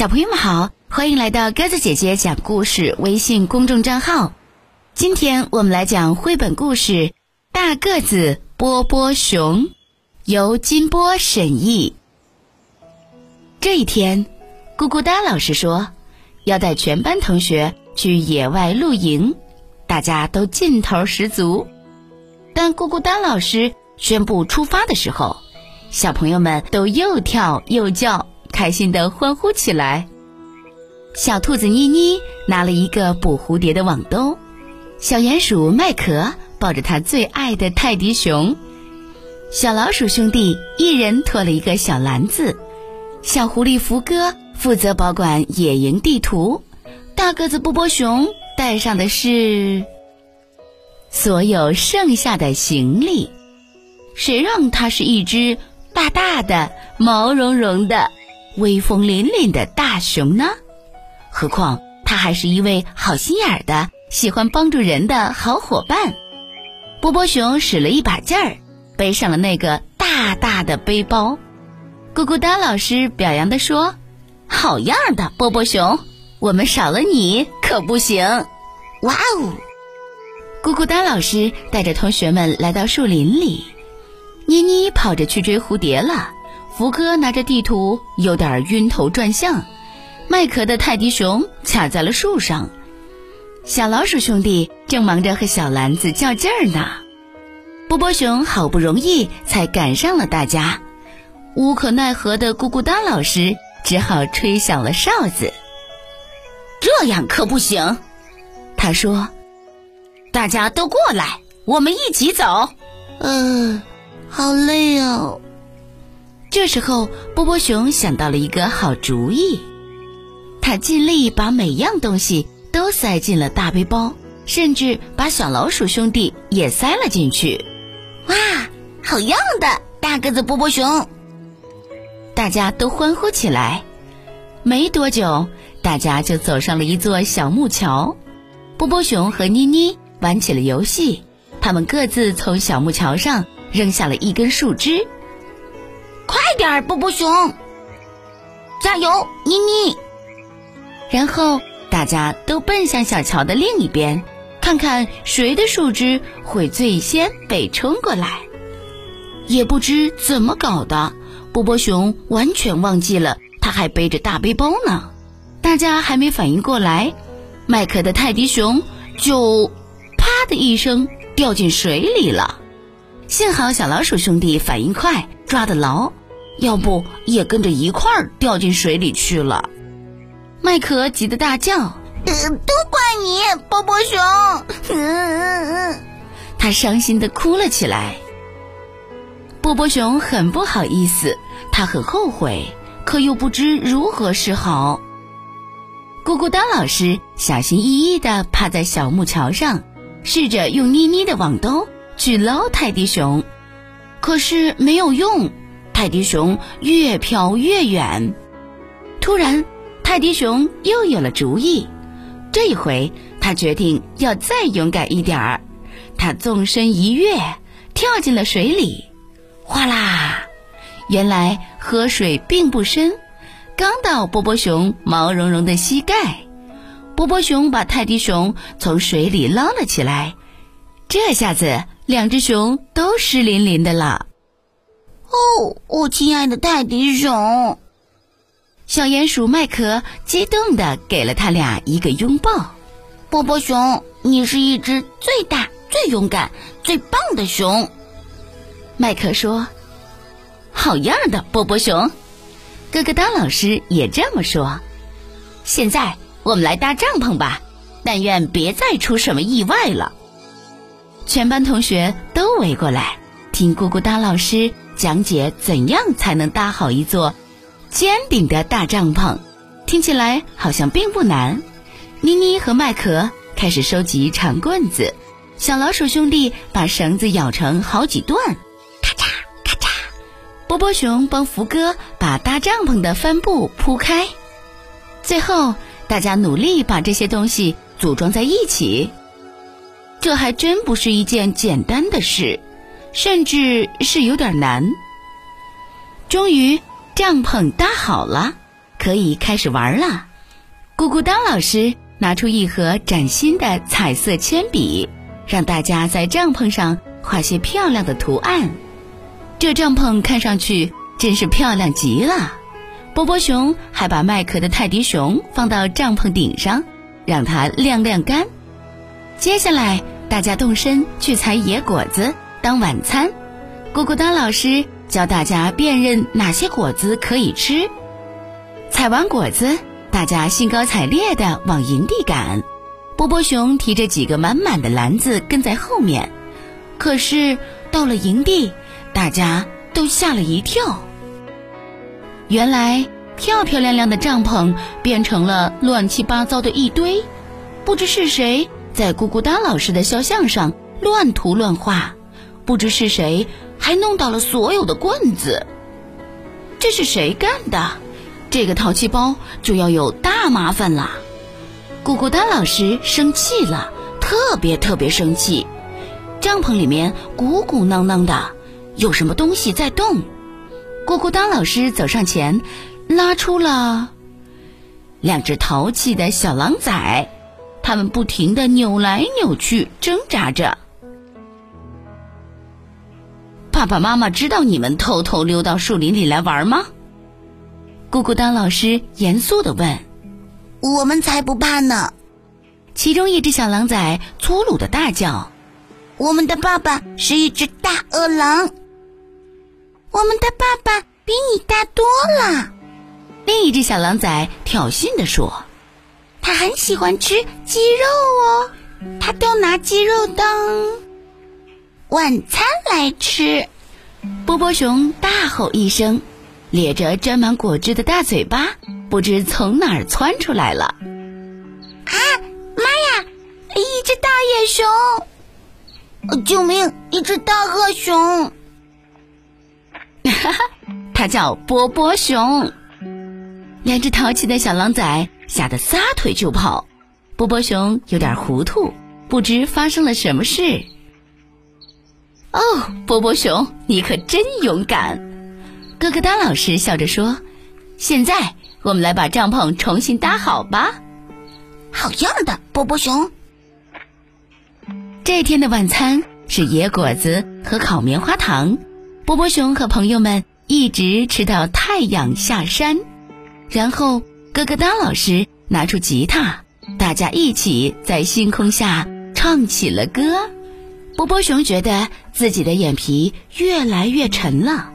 小朋友们好，欢迎来到鸽子姐姐讲故事微信公众账号。今天我们来讲绘本故事《大个子波波熊》，由金波审译。这一天，咕咕哒老师说要带全班同学去野外露营，大家都劲头十足。当咕咕哒老师宣布出发的时候，小朋友们都又跳又叫，开心的欢呼起来。小兔子妮妮拿了一个捕蝴蝶的网兜，小鼹鼠麦壳抱着他最爱的泰迪熊，小老鼠兄弟一人拖了一个小篮子。小狐狸福哥负责保管野营地图，大个子波波熊带上的是所有剩下的行李。谁让它是一只大大的、毛茸茸的、威风凛凛的大熊呢？何况它还是一位好心眼儿的、喜欢帮助人的好伙伴。波波熊使了一把劲儿，背上了那个大大的背包。咕咕哒老师表扬地说：“好样的，波波熊！我们少了你可不行。”哇哦！咕咕哒老师带着同学们来到树林里，妮妮跑着去追蝴蝶了，福哥拿着地图有点晕头转向，麦壳的泰迪熊卡在了树上，小老鼠兄弟正忙着和小篮子较劲儿呢。波波熊好不容易才赶上了大家。无可奈何的咕咕哒老师只好吹响了哨子。这样可不行，他说：“大家都过来，我们一起走。”嗯，好累哦。这时候，波波熊想到了一个好主意，他尽力把每样东西都塞进了大背包，甚至把小老鼠兄弟也塞了进去。哇，好样的，大个子波波熊！大家都欢呼起来。没多久，大家就走上了一座小木桥。波波熊和妮妮玩起了游戏，他们各自从小木桥上扔下了一根树枝。快点，波波熊！加油，妮妮！然后大家都奔向小桥的另一边，看看谁的树枝会最先被冲过来。也不知怎么搞的。波波熊完全忘记了，他还背着大背包呢。大家还没反应过来，麦克的泰迪熊就啪的一声掉进水里了。幸好小老鼠兄弟反应快，抓得牢，要不也跟着一块儿掉进水里去了。麦克急得大叫：“都怪你，波波熊！”他伤心的哭了起来。波波熊很不好意思，他很后悔，可又不知如何是好。咕咕哒老师小心翼翼地趴在小木桥上，试着用妮妮的网兜去捞泰迪熊，可是没有用，泰迪熊越飘越远。突然，泰迪熊又有了主意，这一回他决定要再勇敢一点儿，他纵身一跃，跳进了水里。哗啦！原来河水并不深，刚到波波熊毛茸茸的膝盖。波波熊把泰迪熊从水里捞了起来，这下子两只熊都湿淋淋的了。哦，我亲爱的泰迪熊！小鼹鼠麦壳激动地给了他俩一个拥抱。波波熊，你是一只最大、最勇敢、最棒的熊。麦克说：“好样的，波波熊！”咯咯哒老师也这么说。现在我们来搭帐篷吧，但愿别再出什么意外了。全班同学都围过来听咕咕哒老师讲解怎样才能搭好一座尖顶的大帐篷，听起来好像并不难。妮妮和麦克开始收集长棍子，小老鼠兄弟把绳子咬成好几段。咔嚓咔嚓波波熊帮福哥把搭帐篷的帆布铺开，最后大家努力把这些东西组装在一起。这还真不是一件简单的事，甚至是有点难。终于，帐篷搭好了，可以开始玩了。咕咕当老师拿出一盒崭新的彩色铅笔，让大家在帐篷上画些漂亮的图案。这帐篷看上去真是漂亮极了。波波熊还把卖壳的泰迪熊放到帐篷顶上，让它晾晾干。接下来，大家动身去采野果子当晚餐。咕咕当老师教大家辨认哪些果子可以吃。采完果子，大家兴高采烈地往营地赶。波波熊提着几个满满的篮子跟在后面。可是到了营地，大家都吓了一跳。原来漂漂亮亮的帐篷变成了乱七八糟的一堆，不知是谁在咕咕哒老师的肖像上乱涂乱画，不知是谁还弄倒了所有的棍子。这是谁干的？这个淘气包就要有大麻烦了。咕咕哒老师生气了，特别特别生气。帐篷里面鼓鼓囊囊的，有什么东西在动？咕咕当老师走上前，拉出了两只淘气的小狼崽，它们不停的扭来扭去，挣扎着。爸爸妈妈知道你们偷偷溜到树林里来玩吗？咕咕当老师严肃的问。我们才不怕呢！其中一只小狼崽粗鲁的大叫：“我们的爸爸是一只大恶狼。”我们的爸爸比你大多了，另一只小狼崽挑衅地说：“他很喜欢吃鸡肉哦，他都拿鸡肉当晚餐来吃。”波波熊大吼一声，咧着沾满果汁的大嘴巴，不知从哪儿窜出来了。啊妈呀！一只大野熊！救命！一只大恶熊！哈哈，它叫波波熊。两只淘气的小狼崽吓得撒腿就跑。波波熊有点糊涂，不知发生了什么事。哦，波波熊，你可真勇敢！咯咯哒老师笑着说：“现在我们来把帐篷重新搭好吧。”好样的，波波熊！这天的晚餐是野果子和烤棉花糖。波波熊和朋友们一直吃到太阳下山，然后咯咯哒老师拿出吉他，大家一起在星空下唱起了歌。波波熊觉得自己的眼皮越来越沉了，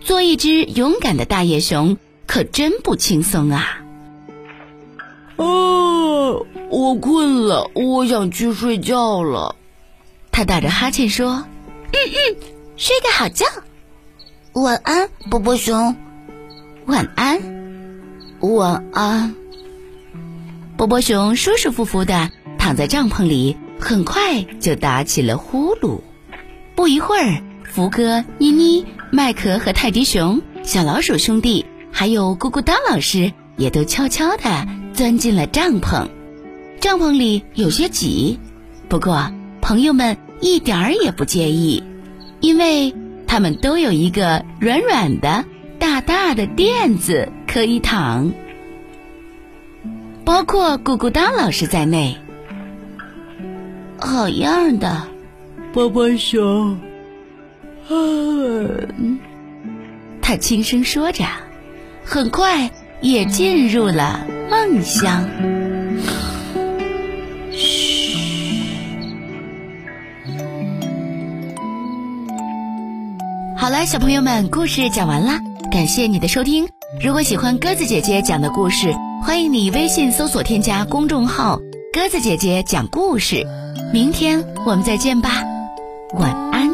做一只勇敢的大野熊可真不轻松啊！哦，我困了，我想去睡觉了。他打着哈欠说：“嗯嗯。”睡个好觉，晚安，波波熊。晚安，晚安。波波熊舒舒服服的躺在帐篷里，很快就打起了呼噜。不一会儿，福哥、妮妮、麦克和泰迪熊、小老鼠兄弟，还有咕咕哒老师，也都悄悄的钻进了帐篷。帐篷里有些挤，不过朋友们一点儿也不介意。因为他们都有一个软软的、大大的垫子可以躺，包括咕咕哒老师在内。好样的，波波熊！他轻声说着，很快也进入了梦乡。好了，小朋友们，故事讲完了，感谢你的收听。如果喜欢鸽子姐姐讲的故事，欢迎你微信搜索添加公众号“鸽子姐姐讲故事”。明天我们再见吧，晚安。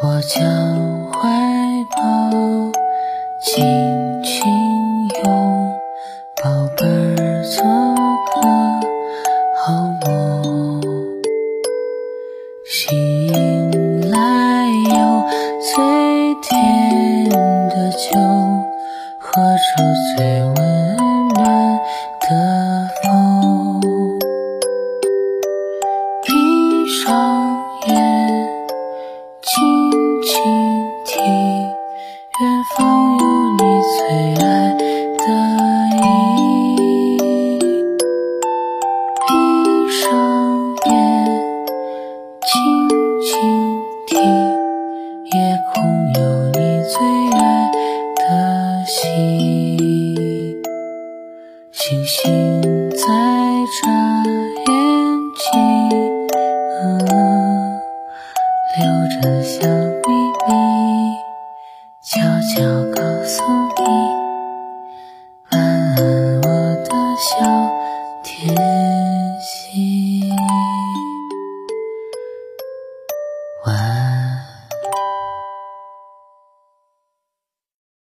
我将